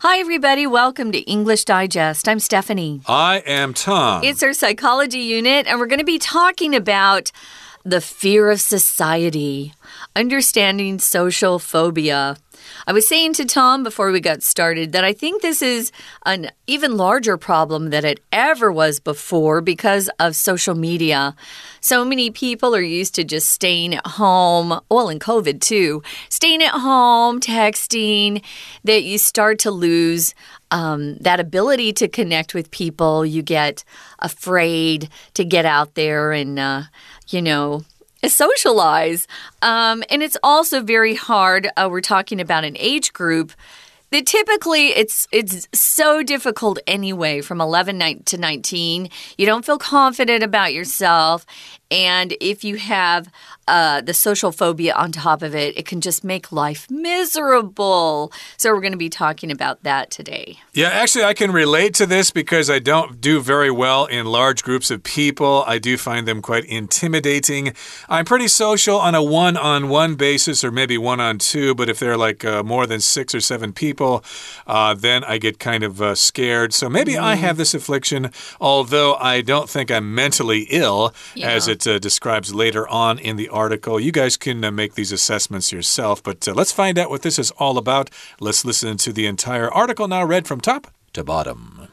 Hi, everybody. Welcome to English Digest. I'm Stephanie. I am Tom. It's our psychology unit, and we're going to be talking about the fear of society, understanding social phobia. I was saying to Tom before we got started that I think this is an even larger problem than it ever was before because of social media. So many people are used to just staying at home, well, in COVID too, staying at home, texting, that you start to lose um, that ability to connect with people. You get afraid to get out there and, uh, you know, socialize. Um, and it's also very hard. Uh, we're talking about an age group that typically it's it's so difficult anyway from 11 to 19 you don't feel confident about yourself and if you have uh, the social phobia on top of it, it can just make life miserable. So, we're going to be talking about that today. Yeah, actually, I can relate to this because I don't do very well in large groups of people. I do find them quite intimidating. I'm pretty social on a one on one basis or maybe one on two, but if they're like uh, more than six or seven people, uh, then I get kind of uh, scared. So, maybe mm. I have this affliction, although I don't think I'm mentally ill, yeah. as it it uh, describes later on in the article. You guys can uh, make these assessments yourself, but uh, let's find out what this is all about. Let's listen to the entire article now read from top to bottom.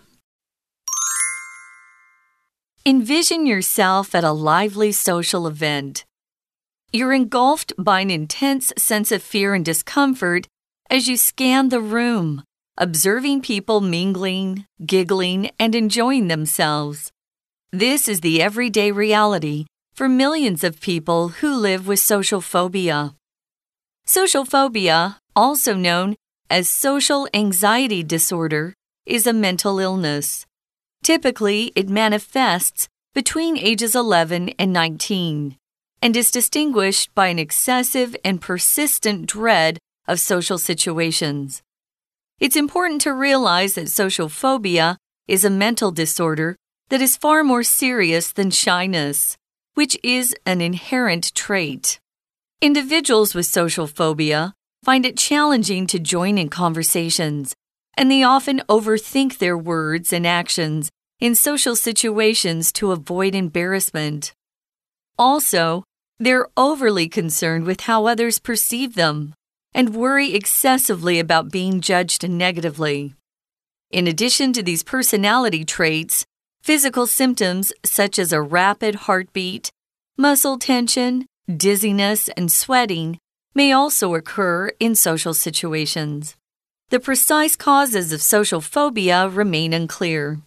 Envision yourself at a lively social event. You're engulfed by an intense sense of fear and discomfort as you scan the room, observing people mingling, giggling, and enjoying themselves. This is the everyday reality for millions of people who live with social phobia. Social phobia, also known as social anxiety disorder, is a mental illness. Typically, it manifests between ages 11 and 19 and is distinguished by an excessive and persistent dread of social situations. It's important to realize that social phobia is a mental disorder that is far more serious than shyness which is an inherent trait. Individuals with social phobia find it challenging to join in conversations, and they often overthink their words and actions in social situations to avoid embarrassment. Also, they're overly concerned with how others perceive them and worry excessively about being judged negatively. In addition to these personality traits, Physical symptoms such as a rapid heartbeat, muscle tension, dizziness, and sweating may also occur in social situations. The precise causes of social phobia remain unclear.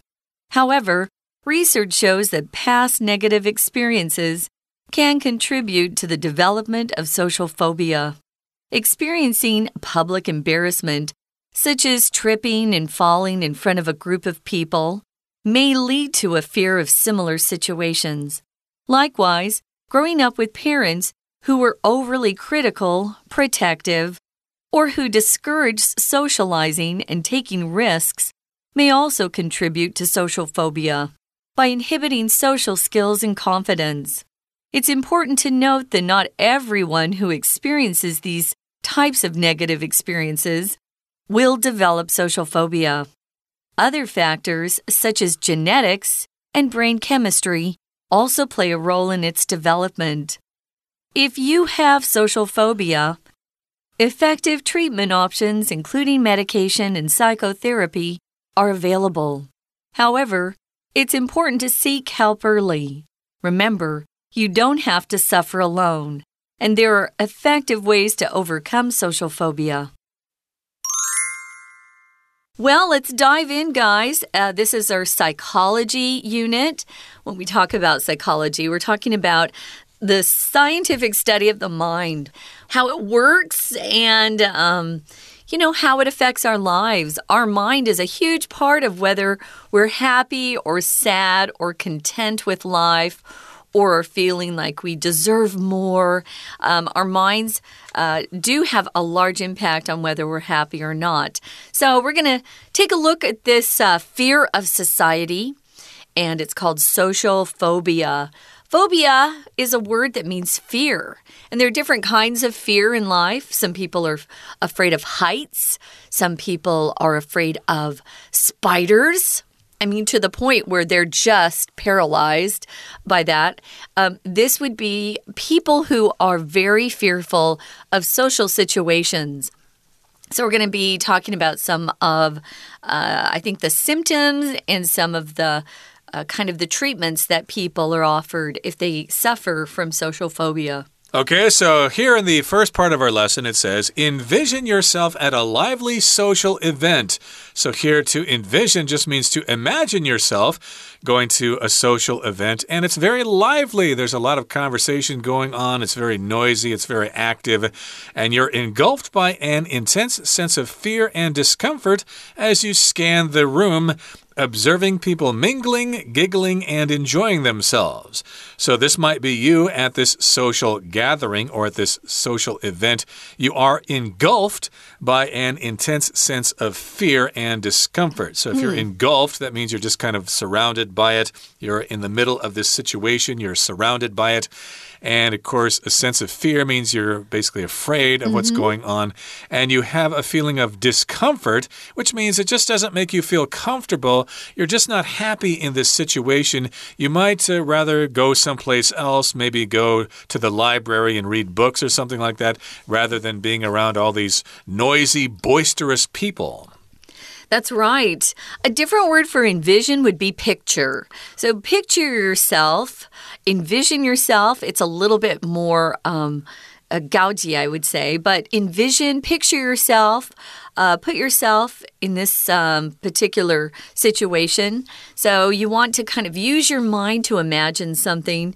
However, research shows that past negative experiences can contribute to the development of social phobia. Experiencing public embarrassment, such as tripping and falling in front of a group of people, may lead to a fear of similar situations. Likewise, growing up with parents who were overly critical, protective, or who discouraged socializing and taking risks may also contribute to social phobia by inhibiting social skills and confidence. It's important to note that not everyone who experiences these types of negative experiences will develop social phobia. Other factors, such as genetics and brain chemistry, also play a role in its development. If you have social phobia, effective treatment options, including medication and psychotherapy, are available. However, it's important to seek help early. Remember, you don't have to suffer alone, and there are effective ways to overcome social phobia. Well, let's dive in, guys. Uh, this is our psychology unit. When we talk about psychology, we're talking about the scientific study of the mind, how it works, and um, you know, how it affects our lives. Our mind is a huge part of whether we're happy or sad or content with life or feeling like we deserve more. Um, our minds uh, do have a large impact on whether we're happy or not. So, we're going to take a look at this uh, fear of society, and it's called social phobia. Phobia is a word that means fear. And there are different kinds of fear in life. Some people are afraid of heights, some people are afraid of spiders. I mean, to the point where they're just paralyzed by that. Um, this would be people who are very fearful of social situations. So, we're going to be talking about some of, uh, I think, the symptoms and some of the uh, kind of the treatments that people are offered if they suffer from social phobia. Okay, so here in the first part of our lesson, it says, envision yourself at a lively social event. So here to envision just means to imagine yourself going to a social event, and it's very lively. There's a lot of conversation going on, it's very noisy, it's very active, and you're engulfed by an intense sense of fear and discomfort as you scan the room observing people mingling, giggling, and enjoying themselves. So, this might be you at this social gathering or at this social event. You are engulfed by an intense sense of fear and discomfort. So, if you're hmm. engulfed, that means you're just kind of surrounded by it. You're in the middle of this situation, you're surrounded by it. And of course, a sense of fear means you're basically afraid of mm -hmm. what's going on. And you have a feeling of discomfort, which means it just doesn't make you feel comfortable. You're just not happy in this situation. You might uh, rather go someplace else, maybe go to the library and read books or something like that, rather than being around all these noisy, boisterous people. That's right. A different word for envision would be picture. So picture yourself, envision yourself. It's a little bit more. Um, uh, gaugy, I would say, but envision, picture yourself, uh, put yourself in this um, particular situation. So you want to kind of use your mind to imagine something.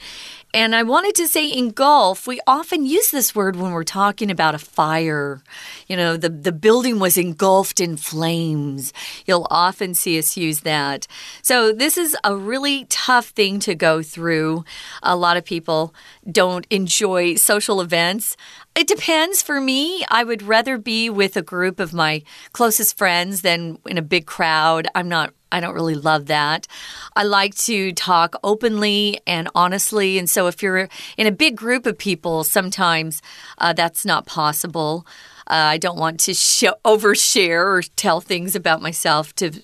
And I wanted to say engulf, we often use this word when we're talking about a fire. You know, the, the building was engulfed in flames. You'll often see us use that. So, this is a really tough thing to go through. A lot of people don't enjoy social events. It depends. For me, I would rather be with a group of my closest friends than in a big crowd. I'm not I don't really love that. I like to talk openly and honestly. And so if you're in a big group of people, sometimes uh, that's not possible. Uh, I don't want to overshare or tell things about myself to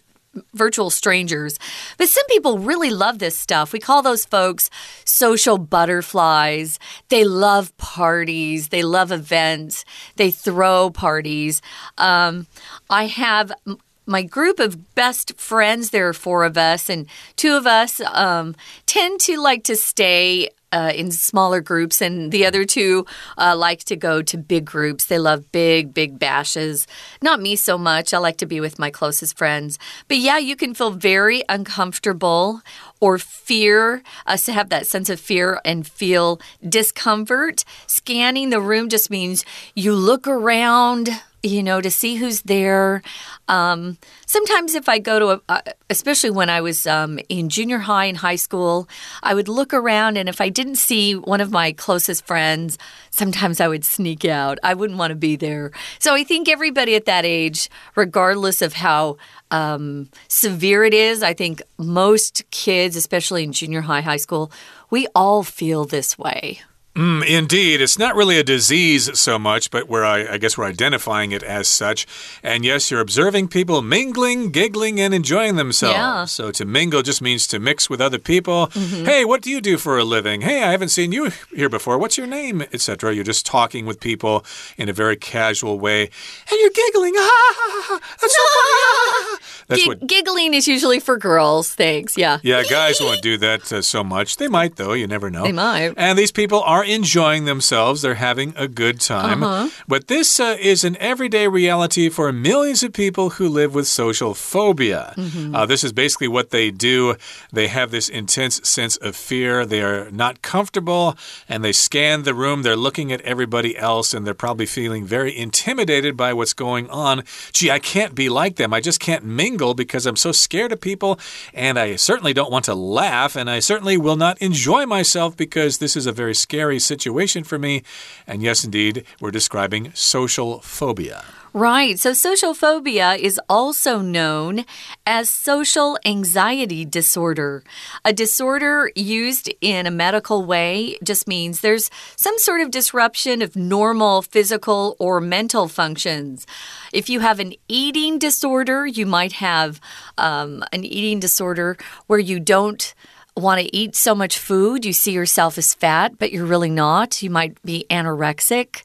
virtual strangers. But some people really love this stuff. We call those folks social butterflies. They love parties, they love events, they throw parties. Um, I have my group of best friends, there are four of us, and two of us um, tend to like to stay uh, in smaller groups, and the other two uh, like to go to big groups. They love big, big bashes. Not me so much. I like to be with my closest friends. But yeah, you can feel very uncomfortable or fear, us to have that sense of fear and feel discomfort. Scanning the room just means you look around you know, to see who's there. Um, sometimes, if I go to a, uh, especially when I was um, in junior high and high school, I would look around, and if I didn't see one of my closest friends, sometimes I would sneak out. I wouldn't want to be there. So I think everybody at that age, regardless of how um, severe it is, I think most kids, especially in junior high, high school, we all feel this way. Mm, indeed, it's not really a disease so much, but where I, I, guess we're identifying it as such. And yes, you're observing people mingling, giggling, and enjoying themselves. Yeah. So to mingle just means to mix with other people. Mm -hmm. Hey, what do you do for a living? Hey, I haven't seen you here before. What's your name, etc. You're just talking with people in a very casual way, and you're giggling. Ah, that's so funny. That's what giggling is usually for girls. Thanks. Yeah. Yeah, guys won't do that uh, so much. They might though. You never know. They might. And these people are enjoying themselves. They're having a good time. Uh -huh. But this uh, is an everyday reality for millions of people who live with social phobia. Mm -hmm. uh, this is basically what they do. They have this intense sense of fear. They are not comfortable and they scan the room. They're looking at everybody else and they're probably feeling very intimidated by what's going on. Gee, I can't be like them. I just can't mingle because I'm so scared of people and I certainly don't want to laugh and I certainly will not enjoy myself because this is a very scary situation for me. And yes, indeed, we're describing social phobia. Right. So social phobia is also known as social anxiety disorder. A disorder used in a medical way just means there's some sort of disruption of normal physical or mental functions. If you have an eating disorder, you might have um, an eating disorder where you don't want to eat so much food, you see yourself as fat, but you're really not. You might be anorexic,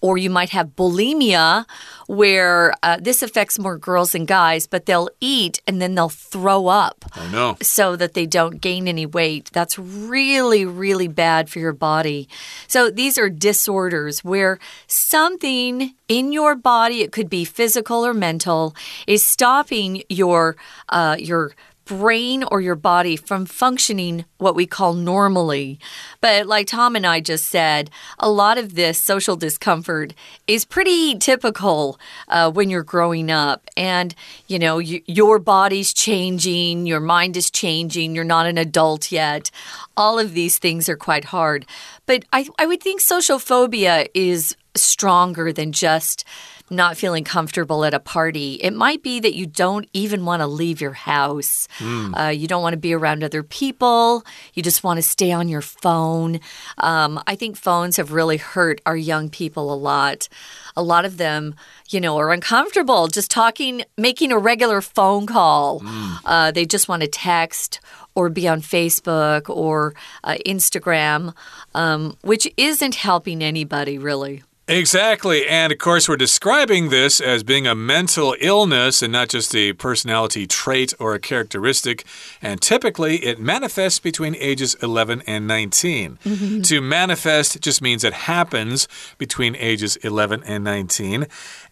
or you might have bulimia, where uh, this affects more girls than guys, but they'll eat and then they'll throw up. Oh, no. So that they don't gain any weight. That's really, really bad for your body. So these are disorders where something in your body, it could be physical or mental, is stopping your uh, your brain or your body from functioning what we call normally. But like Tom and I just said, a lot of this social discomfort is pretty typical uh, when you're growing up. And, you know, your body's changing, your mind is changing, you're not an adult yet. All of these things are quite hard. But I, I would think social phobia is stronger than just not feeling comfortable at a party. It might be that you don't even want to leave your house. Mm. Uh, you don't want to be around other people. You just want to stay on your phone. Um, I think phones have really hurt our young people a lot. A lot of them, you know, are uncomfortable just talking, making a regular phone call. Mm. Uh, they just want to text or be on Facebook or uh, Instagram, um, which isn't helping anybody really. Exactly. And of course, we're describing this as being a mental illness and not just a personality trait or a characteristic. And typically, it manifests between ages 11 and 19. Mm -hmm. To manifest just means it happens between ages 11 and 19.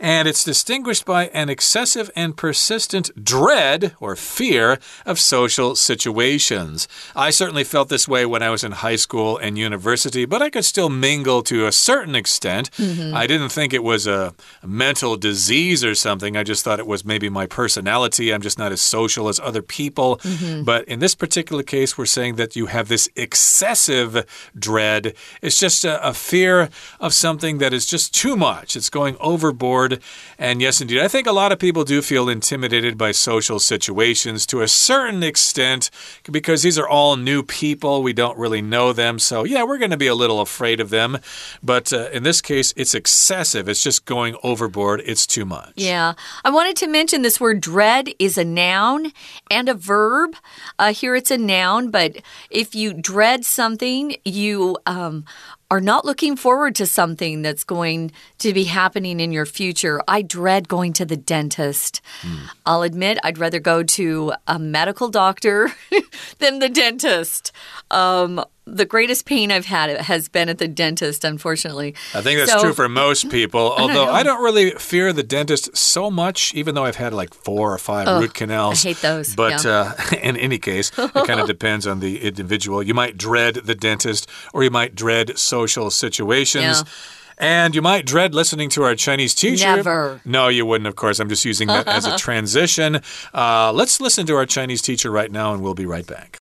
And it's distinguished by an excessive and persistent dread or fear of social situations. I certainly felt this way when I was in high school and university, but I could still mingle to a certain extent. Mm -hmm. I didn't think it was a mental disease or something. I just thought it was maybe my personality. I'm just not as social as other people. Mm -hmm. But in this particular case, we're saying that you have this excessive dread. It's just a, a fear of something that is just too much, it's going overboard. And yes, indeed, I think a lot of people do feel intimidated by social situations to a certain extent because these are all new people. We don't really know them. So, yeah, we're going to be a little afraid of them. But uh, in this case, it's excessive. It's just going overboard. It's too much. Yeah. I wanted to mention this word dread is a noun and a verb. Uh, here it's a noun, but if you dread something, you um, are not looking forward to something that's going to be happening in your future. I dread going to the dentist. Mm. I'll admit I'd rather go to a medical doctor than the dentist. Um, the greatest pain I've had has been at the dentist, unfortunately. I think that's so, true for most people. Although I, I, don't really fear the dentist so much, even though I've had like four or five oh, root canals. I hate those. But yeah. uh, in any case, it kind of depends on the individual. You might dread the dentist, or you might dread social situations. Yeah. And you might dread listening to our Chinese teacher. Never. No, you wouldn't, of course. I'm just using that as a transition. Uh, let's listen to our Chinese teacher right now, and we'll be right back.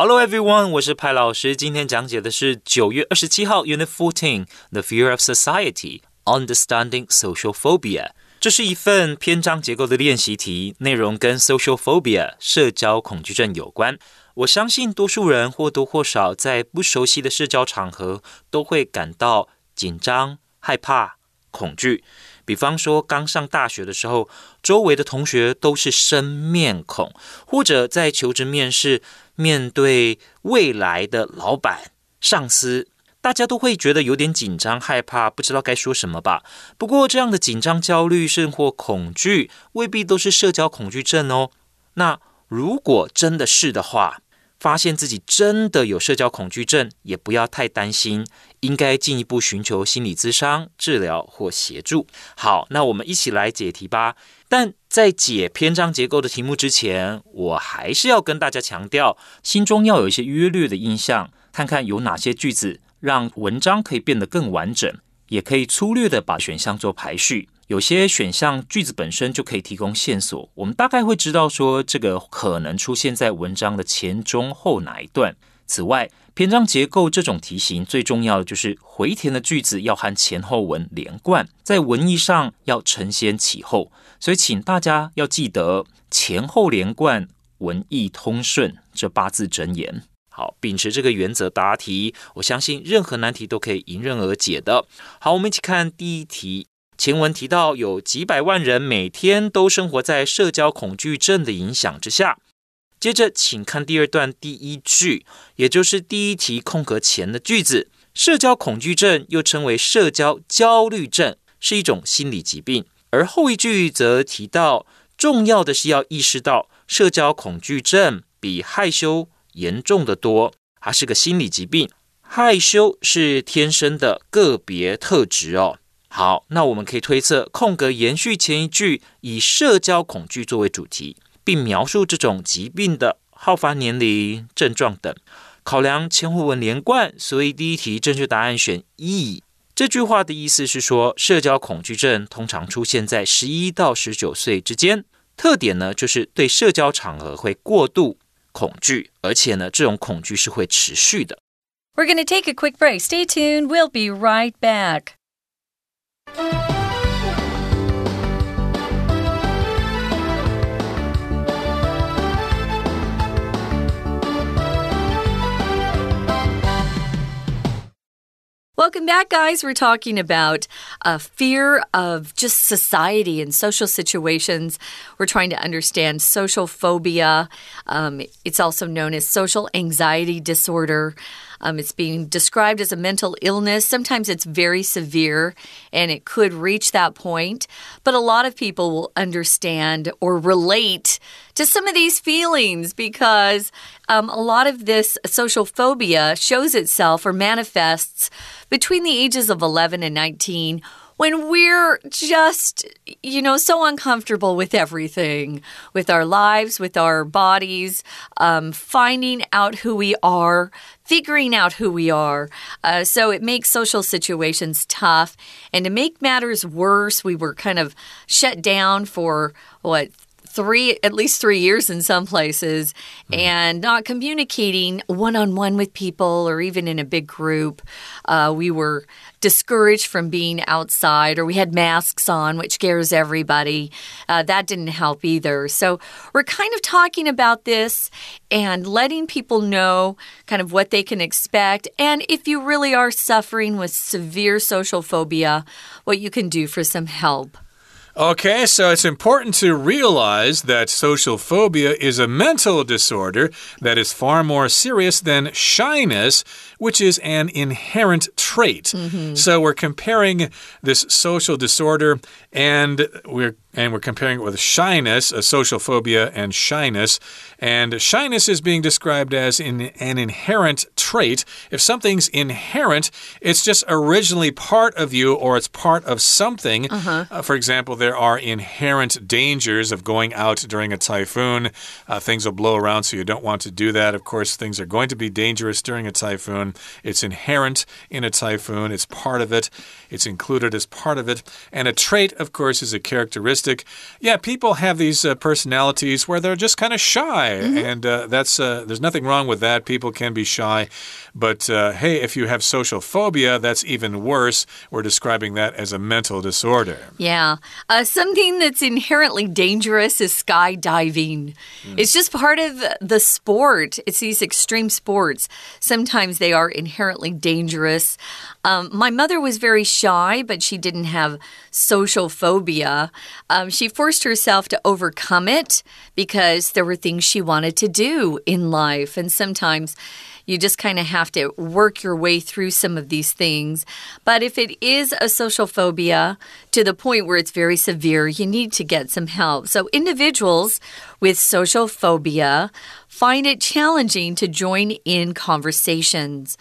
Hello everyone，我是派老师。今天讲解的是九月二十七号 Unit Fourteen The Fear of Society Understanding Social Phobia。这是一份篇章结构的练习题，内容跟 social phobia 社交恐惧症有关。我相信多数人或多或少在不熟悉的社交场合都会感到紧张、害怕、恐惧。比方说，刚上大学的时候，周围的同学都是生面孔，或者在求职面试，面对未来的老板、上司，大家都会觉得有点紧张、害怕，不知道该说什么吧。不过，这样的紧张、焦虑甚或恐惧，未必都是社交恐惧症哦。那如果真的是的话，发现自己真的有社交恐惧症，也不要太担心，应该进一步寻求心理咨商治疗或协助。好，那我们一起来解题吧。但在解篇章结构的题目之前，我还是要跟大家强调，心中要有一些约略的印象，看看有哪些句子让文章可以变得更完整，也可以粗略的把选项做排序。有些选项句子本身就可以提供线索，我们大概会知道说这个可能出现在文章的前、中、后哪一段。此外，篇章结构这种题型最重要的就是回填的句子要和前后文连贯，在文意上要承先启后。所以，请大家要记得前后连贯、文意通顺这八字真言。好，秉持这个原则答题，我相信任何难题都可以迎刃而解的。好，我们一起看第一题。前文提到有几百万人每天都生活在社交恐惧症的影响之下。接着，请看第二段第一句，也就是第一题空格前的句子。社交恐惧症又称为社交焦虑症，是一种心理疾病。而后一句则提到，重要的是要意识到，社交恐惧症比害羞严重的多，它是个心理疾病。害羞是天生的个别特质哦。好，那我们可以推测，空格延续前一句，以社交恐惧作为主题。并描述这种疾病的好发年龄、症状等。考量前后文连贯，所以第一题正确答案选 E。这句话的意思是说，社交恐惧症通常出现在十一到十九岁之间，特点呢就是对社交场合会过度恐惧，而且呢这种恐惧是会持续的。We're going to take a quick break. Stay tuned. We'll be right back. Welcome back, guys. We're talking about uh, fear of just society and social situations. We're trying to understand social phobia. Um, it's also known as social anxiety disorder. Um, it's being described as a mental illness. Sometimes it's very severe and it could reach that point. But a lot of people will understand or relate to some of these feelings because um, a lot of this social phobia shows itself or manifests between the ages of 11 and 19 when we're just, you know, so uncomfortable with everything, with our lives, with our bodies, um, finding out who we are, figuring out who we are. Uh, so it makes social situations tough. And to make matters worse, we were kind of shut down for what? Three at least three years in some places mm. and not communicating one-on-one with people or even in a big group uh, we were discouraged from being outside, or we had masks on, which scares everybody. Uh, that didn't help either. So we're kind of talking about this and letting people know kind of what they can expect. And if you really are suffering with severe social phobia, what you can do for some help. Okay, so it's important to realize that social phobia is a mental disorder that is far more serious than shyness, which is an inherent trait. Mm -hmm. So we're comparing this social disorder and we're and we're comparing it with shyness, a social phobia and shyness. And shyness is being described as in, an inherent trait. If something's inherent, it's just originally part of you or it's part of something. Uh -huh. uh, for example, there are inherent dangers of going out during a typhoon. Uh, things will blow around, so you don't want to do that. Of course, things are going to be dangerous during a typhoon. It's inherent in a typhoon, it's part of it, it's included as part of it. And a trait, of course, is a characteristic. Yeah, people have these uh, personalities where they're just kind of shy, mm -hmm. and uh, that's uh, there's nothing wrong with that. People can be shy, but uh, hey, if you have social phobia, that's even worse. We're describing that as a mental disorder. Yeah, uh, something that's inherently dangerous is skydiving. Mm. It's just part of the sport. It's these extreme sports. Sometimes they are inherently dangerous. Um, my mother was very shy, but she didn't have social phobia. Um, she forced herself to overcome it because there were things she wanted to do in life. And sometimes you just kind of have to work your way through some of these things. But if it is a social phobia to the point where it's very severe, you need to get some help. So, individuals with social phobia find it challenging to join in conversations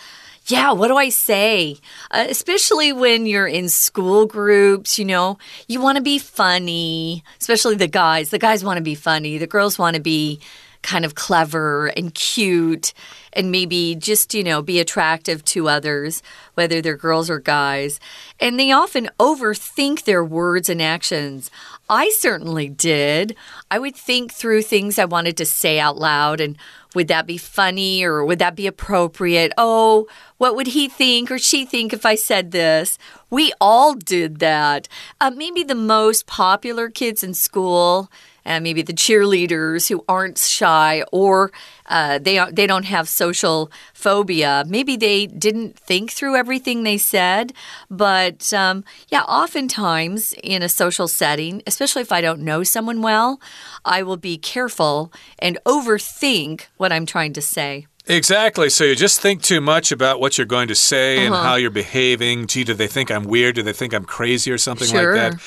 yeah, what do I say? Uh, especially when you're in school groups, you know, you want to be funny, especially the guys. The guys want to be funny, the girls want to be kind of clever and cute and maybe just, you know, be attractive to others, whether they're girls or guys. And they often overthink their words and actions. I certainly did. I would think through things I wanted to say out loud and would that be funny or would that be appropriate? Oh, what would he think or she think if I said this? We all did that. Uh, maybe the most popular kids in school and maybe the cheerleaders who aren't shy or uh, they are, they don't have social phobia. Maybe they didn't think through everything they said, but um, yeah, oftentimes in a social setting, especially if I don't know someone well, I will be careful and overthink what I'm trying to say. Exactly. So you just think too much about what you're going to say Uh -huh. and how you're behaving. Gee, do they think I'm weird? Do they think I'm crazy or something Sure. like that?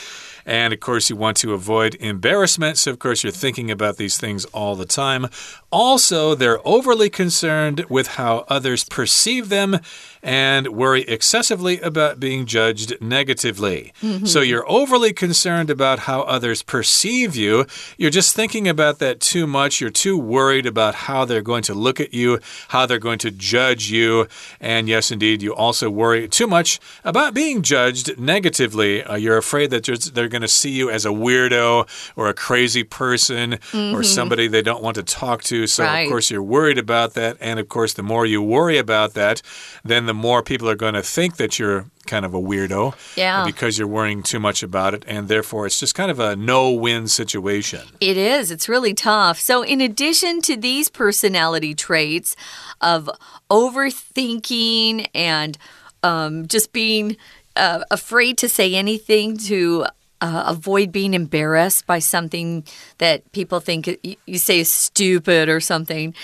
And of course, you want to avoid embarrassment. So, of course, you're thinking about these things all the time. Also, they're overly concerned with how others perceive them and worry excessively about being judged negatively. Mm -hmm. So, you're overly concerned about how others perceive you. You're just thinking about that too much. You're too worried about how they're going to look at you, how they're going to judge you. And yes, indeed, you also worry too much about being judged negatively. Uh, you're afraid that they're going to see you as a weirdo or a crazy person mm -hmm. or somebody they don't want to talk to. So, right. of course, you're worried about that. And, of course, the more you worry about that, then the more people are going to think that you're kind of a weirdo. Yeah. Because you're worrying too much about it. And therefore, it's just kind of a no win situation. It is. It's really tough. So, in addition to these personality traits of overthinking and um, just being uh, afraid to say anything to uh, avoid being embarrassed by something that people think you say is stupid or something.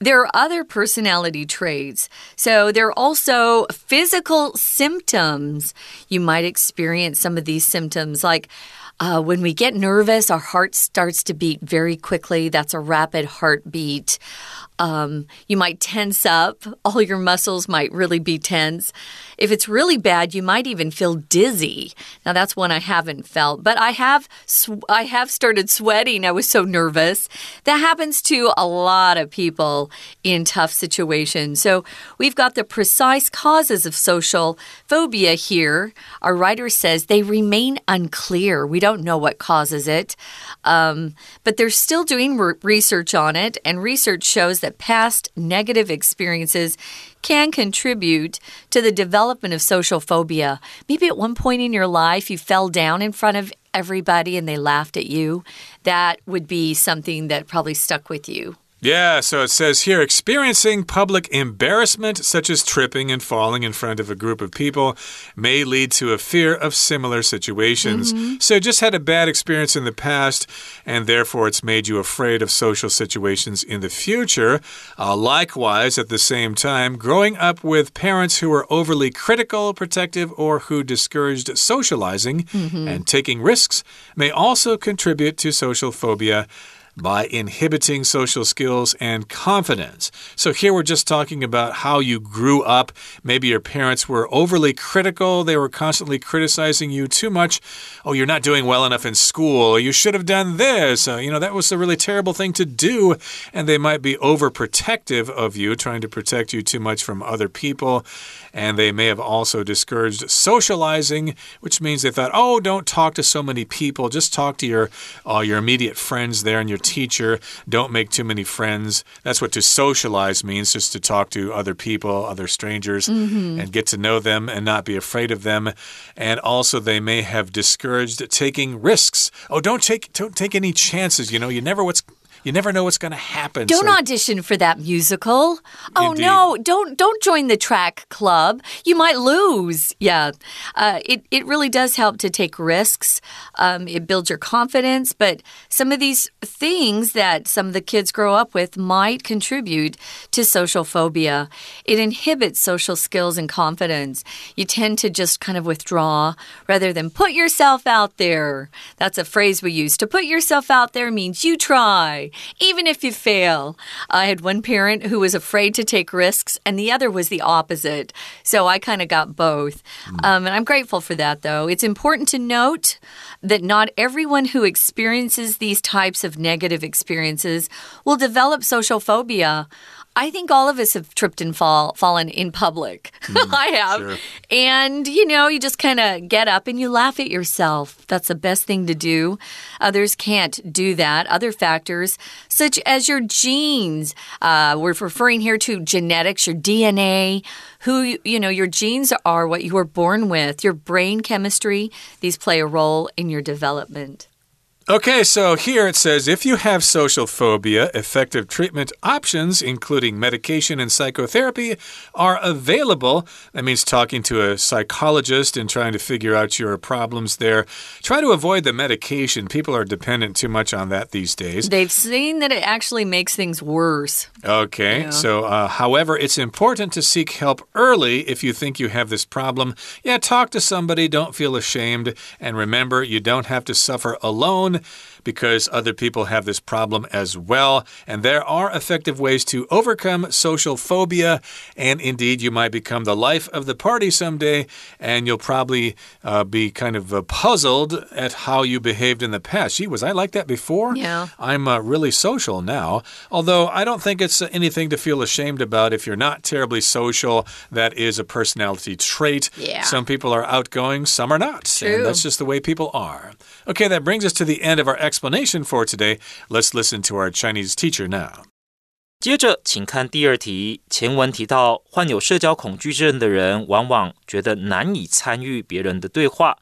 There are other personality traits. So there are also physical symptoms. You might experience some of these symptoms like. Uh, when we get nervous, our heart starts to beat very quickly. That's a rapid heartbeat. Um, you might tense up. All your muscles might really be tense. If it's really bad, you might even feel dizzy. Now that's one I haven't felt, but I have I have started sweating. I was so nervous. That happens to a lot of people in tough situations. So we've got the precise causes of social phobia here. Our writer says they remain unclear. We don't know what causes it, um, but they're still doing re research on it, and research shows that past negative experiences can contribute to the development of social phobia. Maybe at one point in your life you fell down in front of everybody and they laughed at you. That would be something that probably stuck with you. Yeah, so it says here experiencing public embarrassment, such as tripping and falling in front of a group of people, may lead to a fear of similar situations. Mm -hmm. So just had a bad experience in the past, and therefore it's made you afraid of social situations in the future. Uh, likewise, at the same time, growing up with parents who were overly critical, protective, or who discouraged socializing mm -hmm. and taking risks may also contribute to social phobia by inhibiting social skills and confidence. So, here we're just talking about how you grew up. Maybe your parents were overly critical, they were constantly criticizing you too much. Oh, you're not doing well enough in school, you should have done this. Uh, you know, that was a really terrible thing to do. And they might be overprotective of you, trying to protect you too much from other people. And they may have also discouraged socializing, which means they thought, oh, don't talk to so many people. Just talk to your, uh, your immediate friends there and your teacher. Don't make too many friends. That's what to socialize means, just to talk to other people, other strangers, mm -hmm. and get to know them and not be afraid of them. And also, they may have discouraged taking risks. Oh, don't take don't take any chances. You know, you never what's you never know what's going to happen. Don't so. audition for that musical. Oh Indeed. no, don't don't join the track club. You might lose. Yeah, uh, it it really does help to take risks. Um, it builds your confidence, but some of these things that some of the kids grow up with might contribute to social phobia. It inhibits social skills and confidence. You tend to just kind of withdraw rather than put yourself out there. That's a phrase we use. To put yourself out there means you try. Even if you fail. I had one parent who was afraid to take risks, and the other was the opposite. So I kind of got both. Mm. Um, and I'm grateful for that, though. It's important to note that not everyone who experiences these types of negative experiences will develop social phobia. I think all of us have tripped and fall fallen in public. Mm, I have. Sure. And you know, you just kind of get up and you laugh at yourself. That's the best thing to do. Others can't do that. Other factors such as your genes. Uh, we're referring here to genetics, your DNA, who you know, your genes are what you were born with, your brain chemistry. These play a role in your development. Okay, so here it says if you have social phobia, effective treatment options, including medication and psychotherapy, are available. That means talking to a psychologist and trying to figure out your problems there. Try to avoid the medication. People are dependent too much on that these days. They've seen that it actually makes things worse. Okay, yeah. so uh, however, it's important to seek help early if you think you have this problem. Yeah, talk to somebody, don't feel ashamed, and remember, you don't have to suffer alone on because other people have this problem as well. And there are effective ways to overcome social phobia. And indeed, you might become the life of the party someday, and you'll probably uh, be kind of uh, puzzled at how you behaved in the past. Gee, was I like that before? Yeah. I'm uh, really social now. Although I don't think it's anything to feel ashamed about if you're not terribly social. That is a personality trait. Yeah. Some people are outgoing, some are not. True. And that's just the way people are. Okay, that brings us to the end of our explanation for today. Let's listen to our Chinese teacher now. 接着，请看第二题。前文提到，患有社交恐惧症的人往往觉得难以参与别人的对话，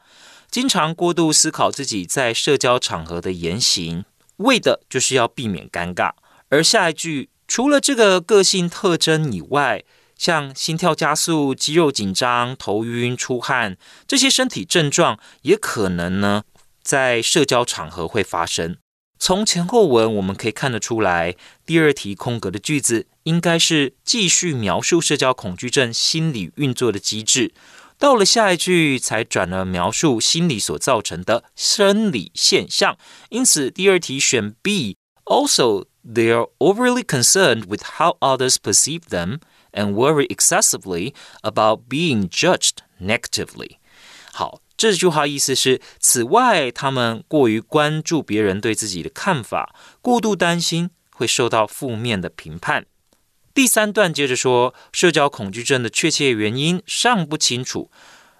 经常过度思考自己在社交场合的言行，为的就是要避免尴尬。而下一句，除了这个个性特征以外，像心跳加速、肌肉紧张、头晕、出汗这些身体症状，也可能呢在社交场合会发生。从前后文我们可以看得出来，第二题空格的句子应该是继续描述社交恐惧症心理运作的机制，到了下一句才转了描述心理所造成的生理现象。因此，第二题选 B。Also, they are overly concerned with how others perceive them and worry excessively about being judged negatively. 好。这句话意思是：此外，他们过于关注别人对自己的看法，过度担心会受到负面的评判。第三段接着说，社交恐惧症的确切原因尚不清楚。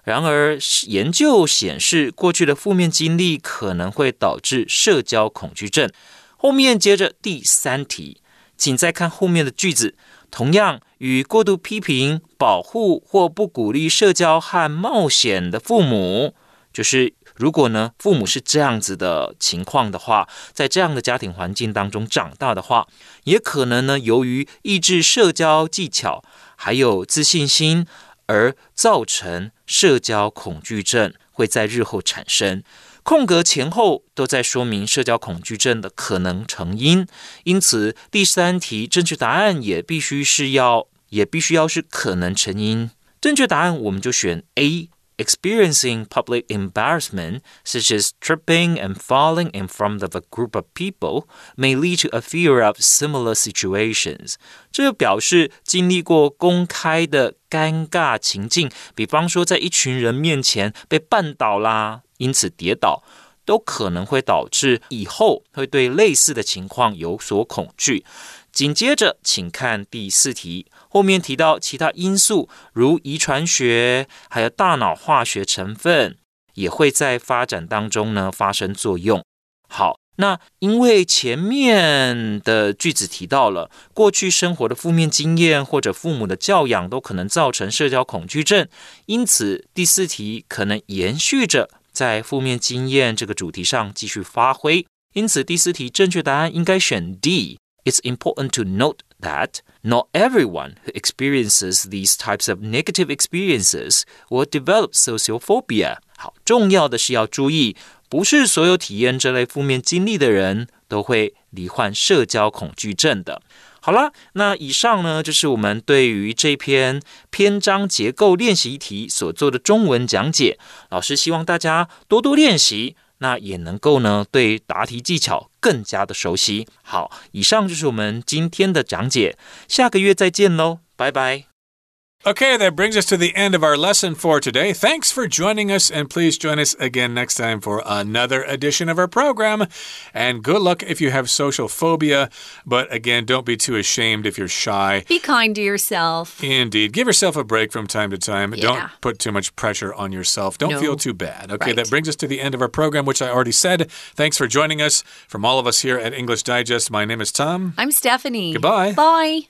然而，研究显示，过去的负面经历可能会导致社交恐惧症。后面接着第三题，请再看后面的句子。同样，与过度批评、保护或不鼓励社交和冒险的父母，就是如果呢，父母是这样子的情况的话，在这样的家庭环境当中长大的话，也可能呢，由于抑制社交技巧还有自信心，而造成社交恐惧症会在日后产生。空格前后都在说明社交恐惧症的可能成因，因此第三题正确答案也必须是要，也必须要是可能成因。正确答案我们就选 A。Experiencing public embarrassment, such as tripping and falling in front of a group of people, may lead to a fear of similar situations. 这表示经历过公开的尴尬情境，比方说在一群人面前被绊倒啦，因此跌倒，都可能会导致以后会对类似的情况有所恐惧。 紧接着，请看第四题。后面提到其他因素，如遗传学，还有大脑化学成分，也会在发展当中呢发生作用。好，那因为前面的句子提到了过去生活的负面经验或者父母的教养都可能造成社交恐惧症，因此第四题可能延续着在负面经验这个主题上继续发挥。因此第四题正确答案应该选 D。It's important to note that not everyone who experiences these types of negative experiences will develop social phobia. 好，重要的是要注意，不是所有体验这类负面经历的人都会罹患社交恐惧症的。好了，那以上呢就是我们对于这篇篇章结构练习题所做的中文讲解。老师希望大家多多练习。 那也能够呢对答题技巧更加的熟悉。好，以上就是我们今天的讲解，下个月再见喽，拜拜。Okay, that brings us to the end of our lesson for today. Thanks for joining us, and please join us again next time for another edition of our program. And good luck if you have social phobia, but again, don't be too ashamed if you're shy. Be kind to yourself. Indeed. Give yourself a break from time to time. Yeah. Don't put too much pressure on yourself. Don't No. feel too bad. Okay, Right. that brings us to the end of our program, which I already said. Thanks for joining us. From all of us here at English Digest, my name is Tom. I'm Stephanie. Goodbye. Bye.